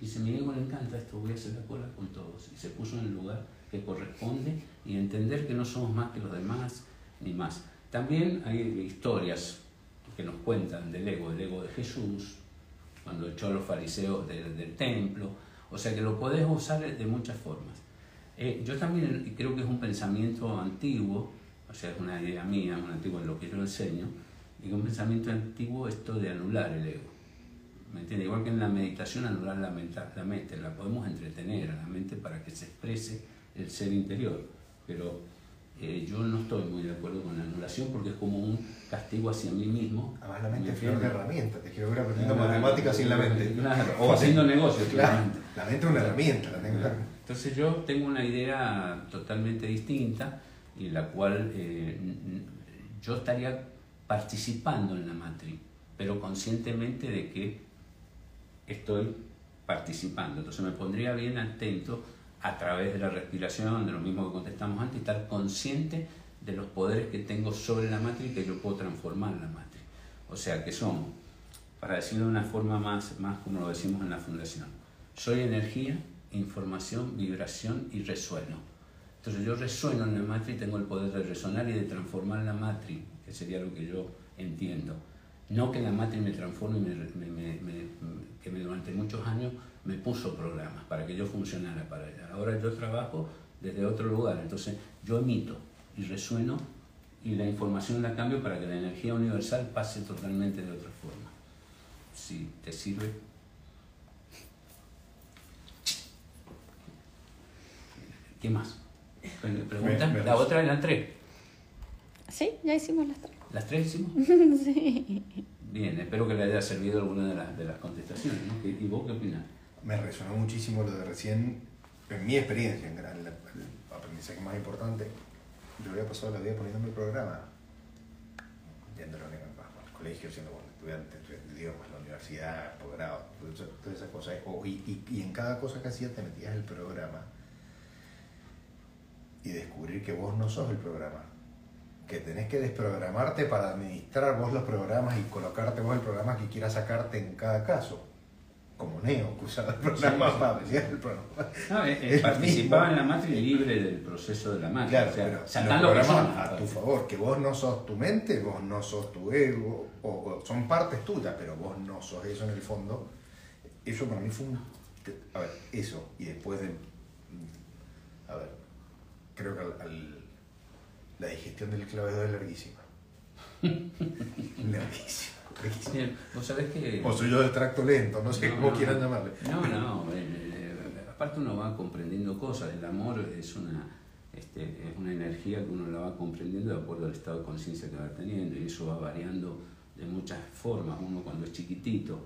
Dice, mi ego le encanta esto, voy a hacer la cola con todos. Y se puso en el lugar que corresponde y entender que no somos más que los demás, ni más. También hay historias que nos cuentan del ego, el ego de Jesús, cuando echó a los fariseos del, del templo, o sea que lo podés usar de muchas formas. Eh, yo también creo que es un pensamiento antiguo, o sea, es una idea mía, un antiguo en lo que yo enseño, y un pensamiento antiguo esto de anular el ego. ¿Me entiendes? Igual que en la meditación anular la mente, la mente, la podemos entretener a la mente para que se exprese el ser interior, pero eh, yo no estoy muy de acuerdo con la anulación porque es como un castigo hacia mí mismo. Además, la mente ¿Me es una herramienta, te quiero ver aprendiendo matemáticas sin la mente. claro, o haciendo negocios, Claro, la mente es una herramienta, la tengo Claro. Entonces yo tengo una idea totalmente distinta y la cual eh, yo estaría participando en la matriz, pero conscientemente de que estoy participando. Entonces me pondría bien atento a través de la respiración, de lo mismo que contestamos antes, estar consciente de los poderes que tengo sobre la matriz que yo puedo transformar la matriz. O sea que somos, para decirlo de una forma más, más como lo decimos en la fundación, soy energía, información, vibración y resueno. Entonces yo resueno en la matriz y tengo el poder de resonar y de transformar la matriz, que sería lo que yo entiendo. No que la matriz me transforme, me, me- me- que durante muchos años me puso programas para que yo funcionara para ella. Ahora yo trabajo desde otro lugar, entonces yo emito y resueno y la información la cambio para que la energía universal pase totalmente de otra forma. Si te sirve. ¿Qué más? Pregunta. Me- me la otra eran tres. Sí, ya hicimos las tres. ¿Las tres hicimos? sí. Bien, espero que le haya servido alguna de las, de las contestaciones. ¿no? ¿Y vos qué opinas? Me resonó muchísimo lo de recién, en mi experiencia, en el aprendizaje más importante. Yo había pasado la vida poniéndome el programa, yendo la uni- al colegio, siendo bueno, estudiante de idiomas, la universidad, posgrado, todas esas cosas. Y, y- y en cada cosa que hacías te metías el programa y descubrir que vos no sos el programa. que tenés que desprogramarte para administrar vos los programas y colocarte vos el programa que quieras sacarte en cada caso. Como Neo, que usaba el programa Sí, sí. para apreciar el programa. No, Es lo participaba en la matriz libre del proceso de la matriz. Claro, o sea, pero sacando los programas personas. a tu favor, que vos no sos tu mente, vos no sos tu ego, o, o son partes tuyas, pero vos no sos eso en el fondo. Eso para mí fue un... A ver, eso, y después de... A ver, creo que al- al- la digestión del clavedo es larguísima, larguísima. Bien, Vos sabés que... O soy yo de tracto lento, no sé No, cómo no, quieran llamarle. No, no, eh, eh, aparte uno va comprendiendo cosas, el amor es una, este, es una energía que uno la va comprendiendo de acuerdo al estado de conciencia que va teniendo y eso va variando de muchas formas. Uno cuando es chiquitito,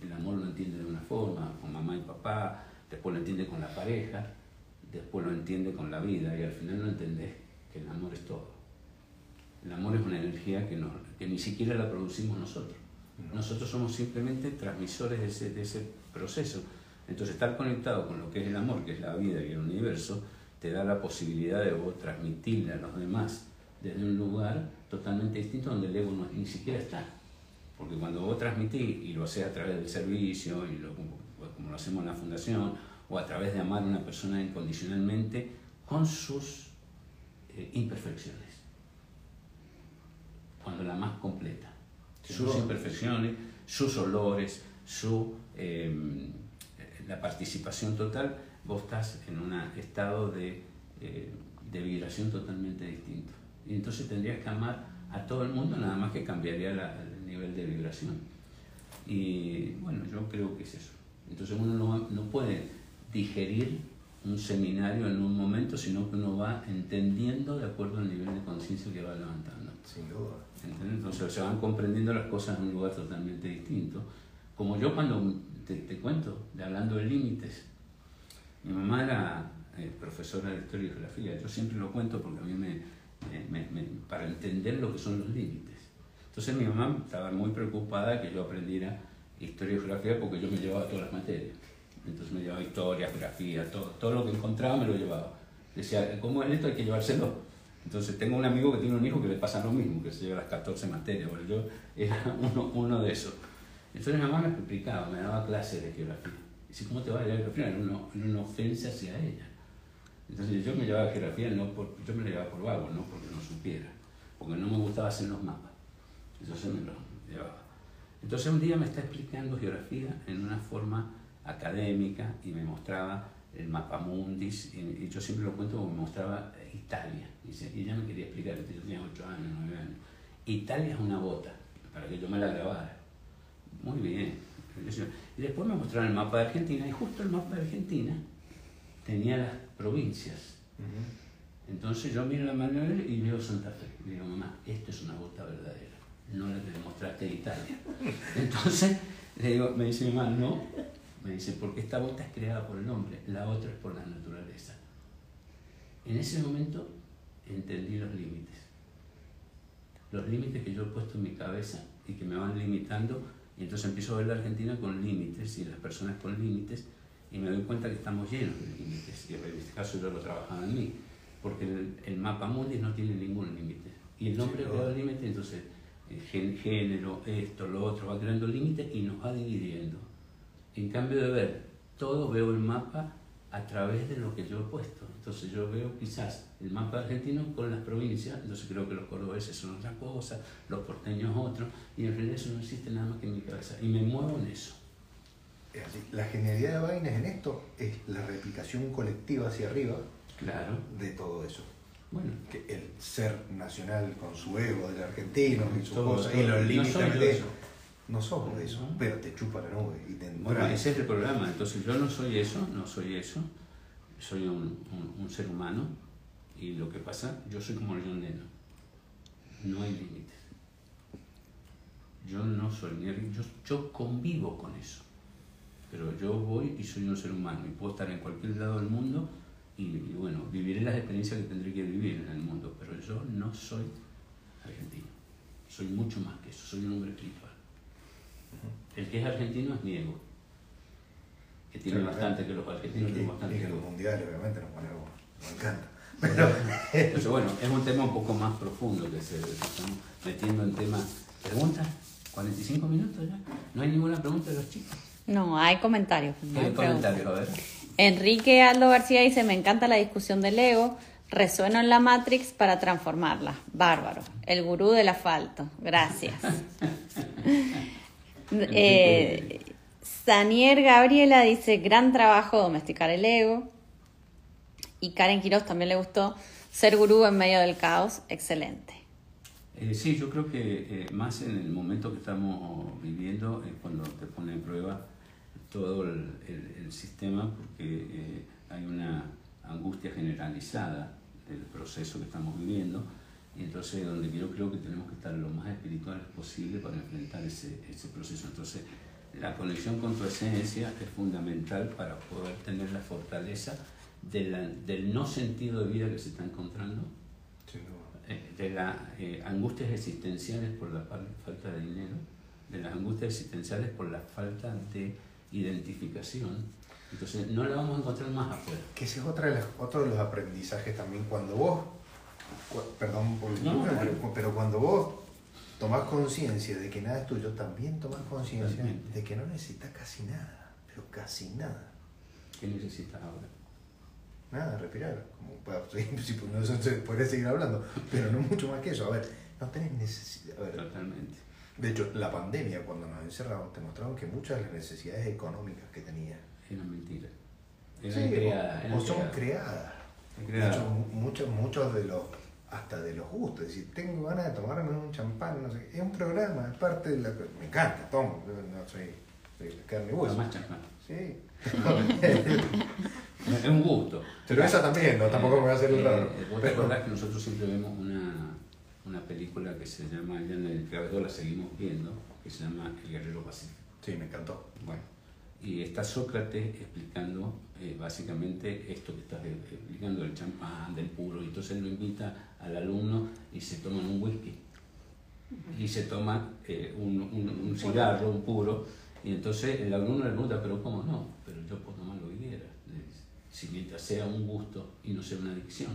el amor lo entiende de una forma, con mamá y papá, después lo entiende con la pareja, después lo entiende con la vida y al final no entendés que el amor es todo. El amor es una energía que, no, que ni siquiera la producimos nosotros. Nosotros somos simplemente transmisores de ese, de ese proceso. Entonces, estar conectado con lo que es el amor, que es la vida y el universo, te da la posibilidad de vos transmitirle a los demás desde un lugar totalmente distinto donde el ego no- ni siquiera está. Porque cuando vos transmitís y lo haces a través del servicio, y lo- como, como lo hacemos en la fundación, o a través de amar a una persona incondicionalmente con sus eh, imperfecciones cuando la más completa. Sus imperfecciones, sus olores, su, eh, la participación total, vos estás en un estado de, eh, de vibración totalmente distinto. Y entonces tendrías que amar a todo el mundo, nada más que cambiaría la- el nivel de vibración. Y bueno, yo creo que es eso. Entonces uno no, no puede digerir un seminario en un momento, sino que uno va entendiendo de acuerdo al nivel de conciencia que va levantando. Sin duda. ¿Entendés? Entonces se van comprendiendo las cosas en un lugar totalmente distinto. Como yo cuando te, te cuento, de hablando de límites, mi mamá era eh, profesora de historia y geografía, yo siempre lo cuento porque a mí me, me- me- me- para entender lo que son los límites. Entonces mi mamá estaba muy preocupada que yo aprendiera historia y geografía porque yo me llevaba todas las materias. Entonces me llevaba historia, geografía, todo, todo lo que encontraba me lo llevaba. Decía, ¿cómo es esto? Hay que llevárselo. Entonces tengo un amigo que tiene un hijo que le pasa lo mismo, que se lleva las 14 materias. Bueno, yo era uno, uno de esos. Entonces mi mamá me explicaba, me daba clases de geografía. Y si, ¿cómo te va a llevar geografía? Era una, una ofensa hacia ella. Entonces yo me llevaba geografía, no por, yo me la llevaba por vago, no porque no supiera, porque no me gustaba hacer los mapas. Entonces me lo llevaba. Entonces un día me está explicando geografía en una forma académica y me mostraba el mapa mundis y, y yo siempre lo cuento como me mostraba Italia. Y, dice- y ella me quería explicar, yo tenía 8 años, 9 años. Italia es una bota, para que yo me la grabara. Muy bien. Y después me mostraron el mapa de Argentina y justo el mapa de Argentina tenía las provincias. Entonces yo miro la manual y veo Santa Fe. Y digo, mamá, esto es una bota verdadera. No la que le mostraste de Italia. Entonces le digo, me dice mi mamá, no. Me dice, porque esta bota es creada por el hombre, la otra es por la naturaleza. En ese momento entendí los límites. Los límites que yo he puesto en mi cabeza y que me van limitando. Y entonces empiezo a ver la Argentina con límites y las personas con límites y me doy cuenta que estamos llenos de límites. Y en este caso yo lo trabajaba en mí, porque el, el mapa mundi no tiene ningún límite. Y el hombre Sí, creado límites, entonces eh, género, esto, lo otro, va creando límites y nos va dividiendo. En cambio de ver todo, veo el mapa a través de lo que yo he puesto. Entonces yo veo quizás el mapa argentino con las provincias, entonces creo que los cordobeses son otra cosa, los porteños otro, y en realidad eso no existe nada más que en mi cabeza. Y me muevo en eso. La genialidad de Vainas en esto es la replicación colectiva hacia arriba Claro. de todo eso. Bueno, Que el ser nacional con su ego del argentino y su Todo, cosa, todo. y los límites de eso. No somos de eso, pero te chupa la nube y te Bueno, ese es el programa. Entonces yo no soy eso, no soy eso. Soy un, un- un ser humano y lo que pasa, yo soy como John Lennon. No hay límites. Yo no soy ni yo, yo convivo con eso. Pero yo voy y soy un ser humano y puedo estar en cualquier lado del mundo y, y bueno, viviré las experiencias que tendré que vivir en el mundo, pero yo no soy argentino. Soy mucho más que eso, soy un hombre espiritual. El que es argentino es mi ego, que tiene Sí, bastante que los argentinos y, tienen y bastante que que los mundiales obviamente nos ponemos, me encanta. Pero, Entonces, bueno, es un tema un poco más profundo que se estamos metiendo en temas. ¿Preguntas? ¿45 minutos ya? ¿No hay ninguna pregunta de los chicos? No, hay comentarios. no hay ¿Qué preguntas. comentarios? A ver. Enrique Aldo García dice, me encanta la discusión del ego, resueno en la Matrix para transformarla. Bárbaro, el gurú del asfalto. Gracias. eh, Sanier Gabriela dice, gran trabajo domesticar el ego. Y Karen Quiroz también le gustó, ser gurú en medio del caos, excelente. Eh, sí, yo creo que eh, más en el momento que estamos viviendo es cuando te pone en prueba todo el, el- el sistema porque eh, hay una angustia generalizada del proceso que estamos viviendo y entonces donde yo creo que tenemos que estar lo más espirituales posible para enfrentar ese, ese proceso. Entonces la conexión con tu esencia es fundamental para poder tener la fortaleza de la- del no sentido de vida que se está encontrando sin duda. eh, de las eh, angustias existenciales por la fal- falta de dinero, de las angustias existenciales por la falta de identificación. Entonces no la vamos a encontrar más afuera. Que ese es otra de las- otro de los aprendizajes también cuando vos, perdón por No, pero, no. pero cuando vos tomás conciencia de que nada es tuyo, también tomás conciencia de que no necesitas casi nada, pero casi nada. ¿Qué necesitas ahora? Nada, respirar. Como para, si no se se puede seguir hablando, pero no mucho más que eso. A ver, no tenés necesidad. Totalmente. de hecho, la pandemia, cuando nos encerramos, te mostraron que muchas de las necesidades económicas que tenías. Eran Sí, creadas. o, eran o son creadas. creadas. De hecho, mu- muchos, muchos de los, hasta de los gustos, es decir, tengo ganas de tomarme un champán, no sé, es un programa, es parte de la... Me encanta, tomo, no soy de carne y hueso. Tomás champán. Sí. Es un gusto. Pero esa también, no, tampoco me voy a hacer el Eh, raro. eh, Vos te Pero- acordás que nosotros siempre vemos una, una película que se llama, ya en el creador la seguimos viendo, que se llama El Guerrero Pacífico. Sí, me encantó. Bueno, y está Sócrates explicando eh, básicamente esto que estás eh, explicando del champán, del puro, y entonces él lo invita al alumno y se toman un whisky y se toma eh, un, un- un cigarro, un puro, y entonces el alumno le pregunta, pero ¿cómo no? Pero yo puedo tomar lo que quiera, si mientras sea un gusto y no sea una adicción.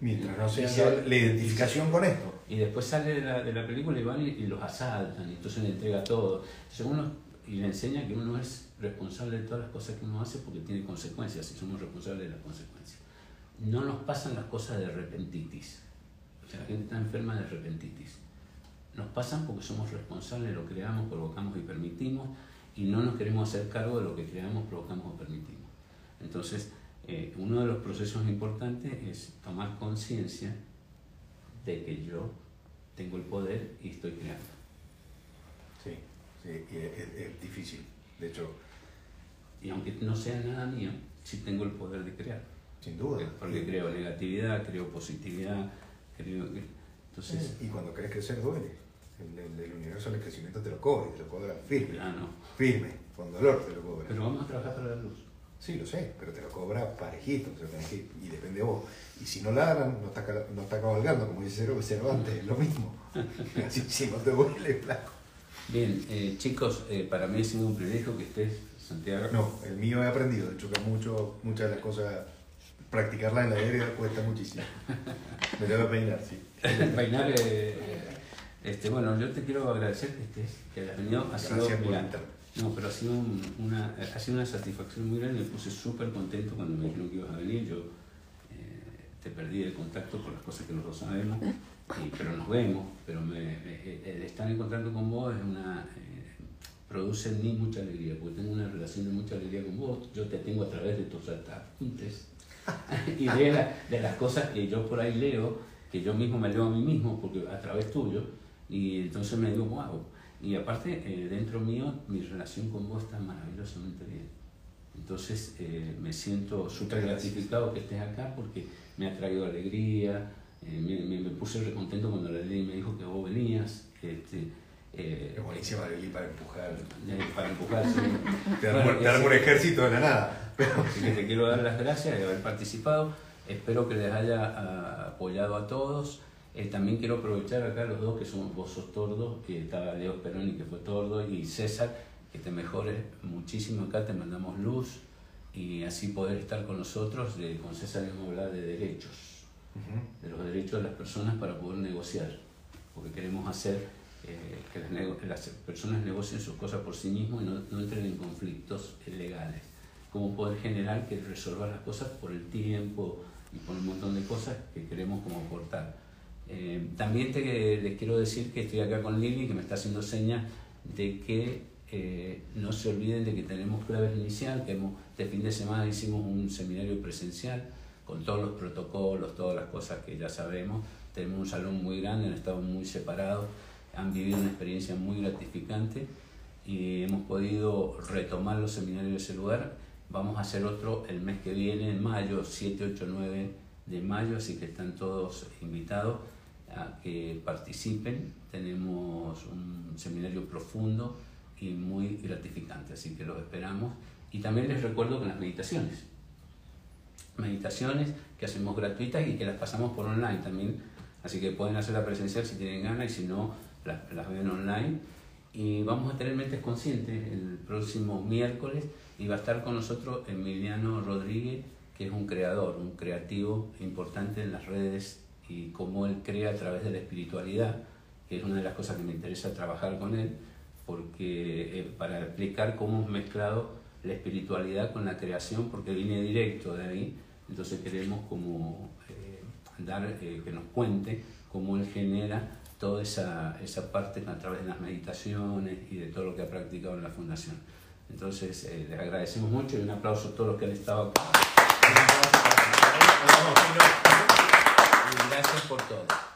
Mientras no sea se- la identificación con esto. y después sale de la, de la película y van y, y los asaltan, y entonces le entrega todo. Entonces uno, y le enseña que uno es responsable de todas las cosas que uno hace porque tiene consecuencias y somos responsables de las consecuencias. No nos pasan las cosas de repentitis. La gente está enferma de repentitis. Nos pasan porque somos responsables, lo creamos, provocamos y permitimos, y no nos queremos hacer cargo de lo que creamos, provocamos o permitimos. Entonces, eh, uno de los procesos importantes es tomar conciencia de que yo tengo el poder y estoy creando. Sí, sí, es, es- es difícil. De hecho, Y aunque no sea nada mío, sí tengo el poder de crear. sin duda. Porque creo negatividad, creo positividad, que... Entonces, Y cuando querés crecer duele. El, el- el universo del crecimiento te lo cobra, y te lo cobra firme. ah, no. Firme, con dolor te lo cobra. Pero vamos a trabajar para la luz. Sí, lo sé, pero te lo cobra parejito, que- y depende de vos. Y si no ladran, no está, no está cabalgando, como dice Cervantes, es lo mismo. Así, si no te duele, flaco. Bien, eh, chicos, eh, para mí ha sido un privilegio que estés, Santiago. No, el mío he aprendido, de hecho que mucho, muchas de las cosas, practicarlas en la aérea cuesta muchísimo. Me que peinar, sí. Peinar, eh, este, bueno, yo te quiero agradecer que estés, que hayas venido. Ha Gracias sido, por mira, invitar. No, pero ha sido, un- una, ha sido una satisfacción muy grande. Me puse súper contento cuando me dijeron que ibas a venir. Yo eh, te perdí el contacto por las cosas que los dos sabemos, y- pero nos vemos. Pero me, me- el estar en contacto con vos es una, eh, produce en mí mucha alegría, porque tengo una relación de mucha alegría con vos. Yo te tengo a través de tus apuntes y de, la- de las cosas que yo por ahí leo, que yo mismo me leo a mí mismo, porque a través tuyo, y entonces me digo, wow. Y aparte, eh, dentro mío, mi relación con vos está maravillosamente bien. Entonces, eh, me siento súper gratificado que estés acá porque me ha traído alegría, eh, me, me- me puse recontento cuando la ley me dijo que vos venías. Este, eh, Es buenísima Lili para empujar. para empujarse. Te armo, te armo un ejército de la nada. Pero, Así que te quiero dar las gracias de haber participado. Espero que les haya ah, apoyado a todos. Eh, también quiero aprovechar acá los dos que somos, vos sos tordo, que estaba Leo Peroni que fue tordo, y César, que te mejores muchísimo acá, te mandamos luz y así poder estar con nosotros. De, con César hemos hablar de derechos. Ujú. de los derechos de las personas para poder negociar, porque queremos hacer eh, que las, las personas negocien sus cosas por sí mismos y no, no entren en conflictos legales. Como poder general que resolver las cosas por el tiempo y por un montón de cosas que queremos como aportar. Eh, también te, les quiero decir que estoy acá con Lili, que me está haciendo señas de que eh, no se olviden de que tenemos claves inicial, que hemos, este fin de semana hicimos un seminario presencial con todos los protocolos, todas las cosas que ya sabemos. Tenemos un salón muy grande, han estado muy separados, han vivido una experiencia muy gratificante y hemos podido retomar los seminarios de ese lugar. Vamos a hacer otro el mes que viene, en mayo, 7, 8, 9 de mayo, así que están todos invitados a que participen. Tenemos un seminario profundo y muy gratificante, así que los esperamos. Y también les recuerdo que las meditaciones, meditaciones que hacemos gratuitas y que las pasamos por online también, así que pueden hacerla presencial si tienen ganas y si no, las, las ven online. Y vamos a tener mentes conscientes el próximo miércoles y va a estar con nosotros Emiliano Rodríguez, que es un creador, un creativo importante en las redes y cómo él crea a través de la espiritualidad, que es una de las cosas que me interesa trabajar con él, porque eh, para explicar cómo hemos mezclado la espiritualidad con la creación, porque viene directo de ahí, entonces queremos como eh, dar, eh, que nos cuente cómo él genera toda esa, esa parte a través de las meditaciones y de todo lo que ha practicado en la fundación. Entonces, eh, les agradecemos mucho y un aplauso a todos los que han estado acá. Y gracias por todo.